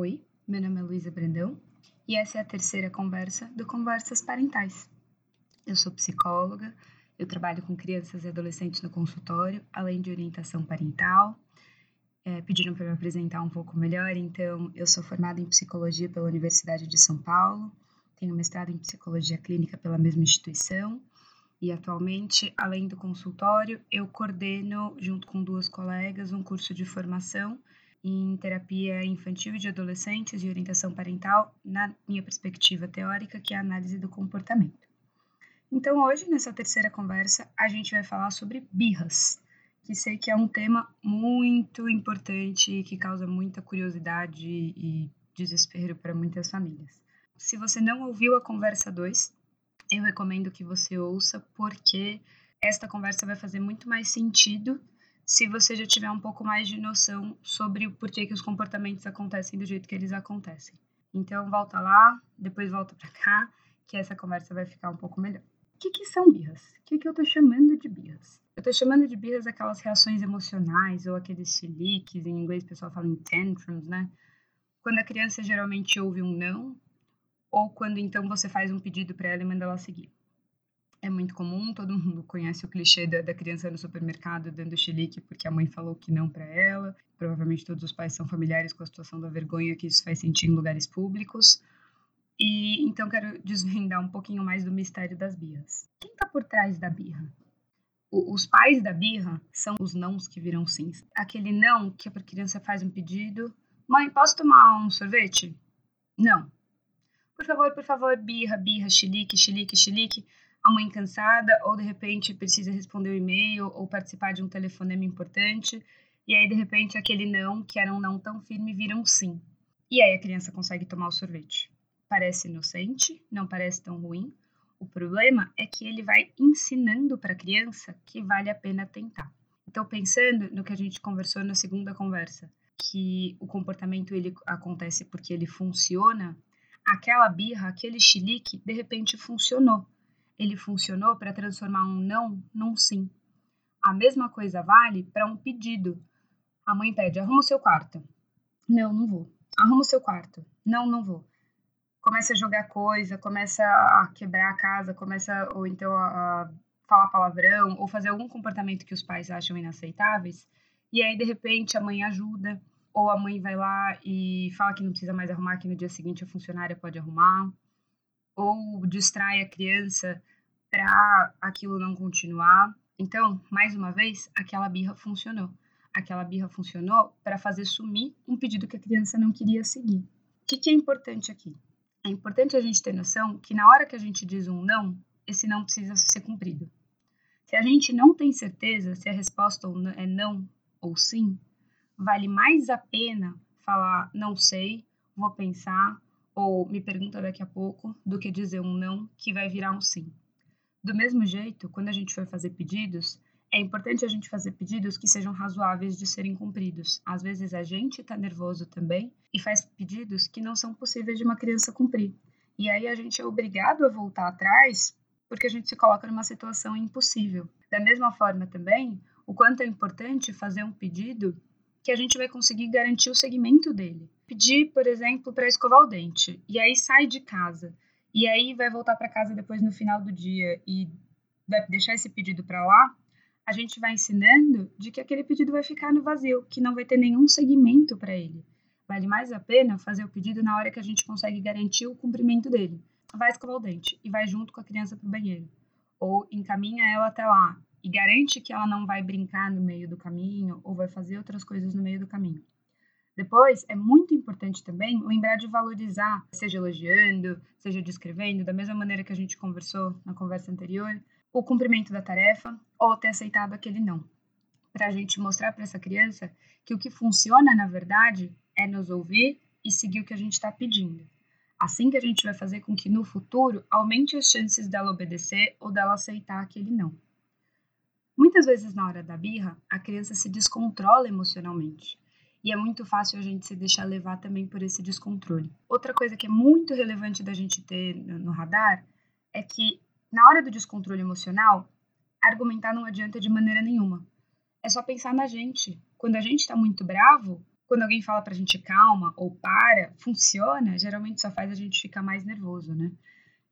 Oi, meu nome é Luísa Brandão e essa é a terceira conversa do Conversas Parentais. Eu sou psicóloga, eu trabalho com crianças e adolescentes no consultório, além de orientação parental. É, pediram para me apresentar um pouco melhor, então eu sou formada em psicologia pela Universidade de São Paulo, tenho mestrado em psicologia clínica pela mesma instituição e atualmente, além do consultório, eu coordeno, junto com duas colegas, um curso de formação em terapia infantil e de adolescentes e orientação parental, na minha perspectiva teórica, que é a análise do comportamento. Então, hoje, nessa terceira conversa, a gente vai falar sobre birras, que sei que é um tema muito importante que causa muita curiosidade e desespero para muitas famílias. Se você não ouviu a conversa 2, eu recomendo que você ouça, porque esta conversa vai fazer muito mais sentido se você já tiver um pouco mais de noção sobre o porquê que os comportamentos acontecem do jeito que eles acontecem. Então, volta lá, depois volta para cá, que essa conversa vai ficar um pouco melhor. O que, que são birras? O que, que eu estou chamando de birras? Eu estou chamando de birras aquelas reações emocionais ou aqueles chiliques, em inglês o pessoal fala em tantrums, né? Quando a criança geralmente ouve um não, ou quando então você faz um pedido para ela e manda ela seguir é muito comum, todo mundo conhece o clichê da, da, criança no supermercado dando chilique porque a mãe falou que não para ela. Provavelmente todos os pais são familiares com a situação da vergonha que isso faz sentir em lugares públicos. E então quero desvendar um pouquinho mais do mistério das birras. Quem está por trás da birra? O, os pais da birra são os nãos que viram sims. Aquele não que a criança faz um pedido: Mãe, posso tomar um sorvete? Não. Por favor, por favor, birra, birra, chilique, chilique, chilique a mãe cansada, ou de repente precisa responder o um e-mail ou participar de um telefonema importante, e aí de repente aquele não, que era um não tão firme, vira um sim. E aí a criança consegue tomar o sorvete. Parece inocente, não parece tão ruim. O problema é que ele vai ensinando para a criança que vale a pena tentar. Então, pensando no que a gente conversou na segunda conversa, que o comportamento ele acontece porque ele funciona, aquela birra, aquele chilique, de repente funcionou ele funcionou para transformar um não num sim. A mesma coisa vale para um pedido. A mãe pede: arruma o seu quarto. Não, não vou. Arruma o seu quarto. Não, não vou. Começa a jogar coisa, começa a quebrar a casa, começa ou então a, falar palavrão ou fazer algum comportamento que os pais acham inaceitáveis. E aí de repente a mãe ajuda ou a mãe vai lá e fala que não precisa mais arrumar, que no dia seguinte a funcionária pode arrumar ou distrai a criança para aquilo não continuar. Então, mais uma vez, aquela birra funcionou. Aquela birra funcionou para fazer sumir um pedido que a criança não queria seguir. O que, que é importante aqui? É importante a gente ter noção que na hora que a gente diz um não, esse não precisa ser cumprido. Se a gente não tem certeza se a resposta é não ou sim, vale mais a pena falar não sei, vou pensar, ou me pergunta daqui a pouco, do que dizer um não que vai virar um sim. Do mesmo jeito, quando a gente for fazer pedidos, é importante a gente fazer pedidos que sejam razoáveis de serem cumpridos. Às vezes a gente está nervoso também e faz pedidos que não são possíveis de uma criança cumprir. E aí a gente é obrigado a voltar atrás porque a gente se coloca numa situação impossível. Da mesma forma também, o quanto é importante fazer um pedido que a gente vai conseguir garantir o segmento dele pedir, por exemplo, para escovar o dente, e aí sai de casa, e aí vai voltar para casa depois no final do dia e vai deixar esse pedido para lá, a gente vai ensinando de que aquele pedido vai ficar no vazio, que não vai ter nenhum segmento para ele. Vale mais a pena fazer o pedido na hora que a gente consegue garantir o cumprimento dele. Vai escovar o dente e vai junto com a criança para o banheiro. Ou encaminha ela até lá e garante que ela não vai brincar no meio do caminho ou vai fazer outras coisas no meio do caminho. Depois, é muito importante também lembrar de valorizar, seja elogiando, seja descrevendo, da mesma maneira que a gente conversou na conversa anterior, o cumprimento da tarefa ou ter aceitado aquele não. Para a gente mostrar para essa criança que o que funciona, na verdade, é nos ouvir e seguir o que a gente está pedindo. Assim que a gente vai fazer com que no futuro aumente as chances dela obedecer ou dela aceitar aquele não. Muitas vezes na hora da birra, a criança se descontrola emocionalmente e é muito fácil a gente se deixar levar também por esse descontrole. Outra coisa que é muito relevante da gente ter no radar é que na hora do descontrole emocional, argumentar não adianta de maneira nenhuma. É só pensar na gente. Quando a gente está muito bravo, quando alguém fala pra gente calma ou para, funciona, geralmente só faz a gente ficar mais nervoso, né?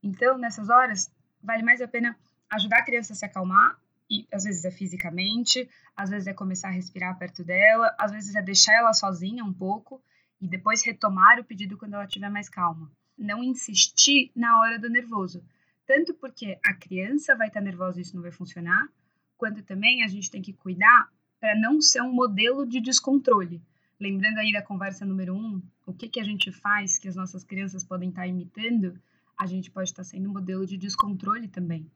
Então, nessas horas, vale mais a pena ajudar a criança a se acalmar, e às vezes é fisicamente, às vezes é começar a respirar perto dela, às vezes é deixar ela sozinha um pouco e depois retomar o pedido quando ela estiver mais calma. Não insistir na hora do nervoso, tanto porque a criança vai estar nervosa e isso não vai funcionar, quanto também a gente tem que cuidar para não ser um modelo de descontrole. Lembrando aí da conversa número um, o que, que a gente faz que as nossas crianças podem estar imitando, a gente pode estar sendo um modelo de descontrole também.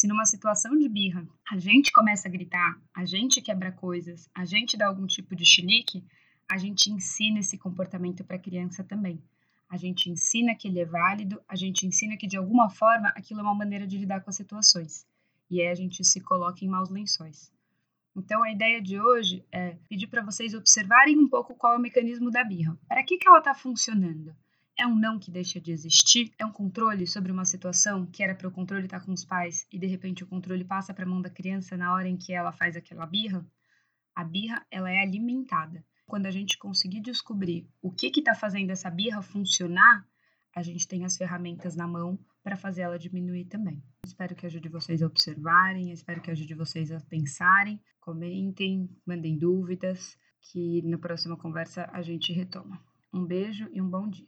Se numa situação de birra a gente começa a gritar, a gente quebra coisas, a gente dá algum tipo de chilique, a gente ensina esse comportamento para a criança também. A gente ensina que ele é válido, a gente ensina que de alguma forma aquilo é uma maneira de lidar com as situações. E aí a gente se coloca em maus lençóis. Então a ideia de hoje é pedir para vocês observarem um pouco qual é o mecanismo da birra. Para que, que ela está funcionando? É um não que deixa de existir? É um controle sobre uma situação que era para o controle estar tá com os pais e de repente o controle passa para a mão da criança na hora em que ela faz aquela birra? A birra ela é alimentada. Quando a gente conseguir descobrir o que está fazendo essa birra funcionar, a gente tem as ferramentas na mão para fazer ela diminuir também. Espero que ajude vocês a observarem, espero que ajude vocês a pensarem, comentem, mandem dúvidas, que na próxima conversa a gente retoma. Um beijo e um bom dia.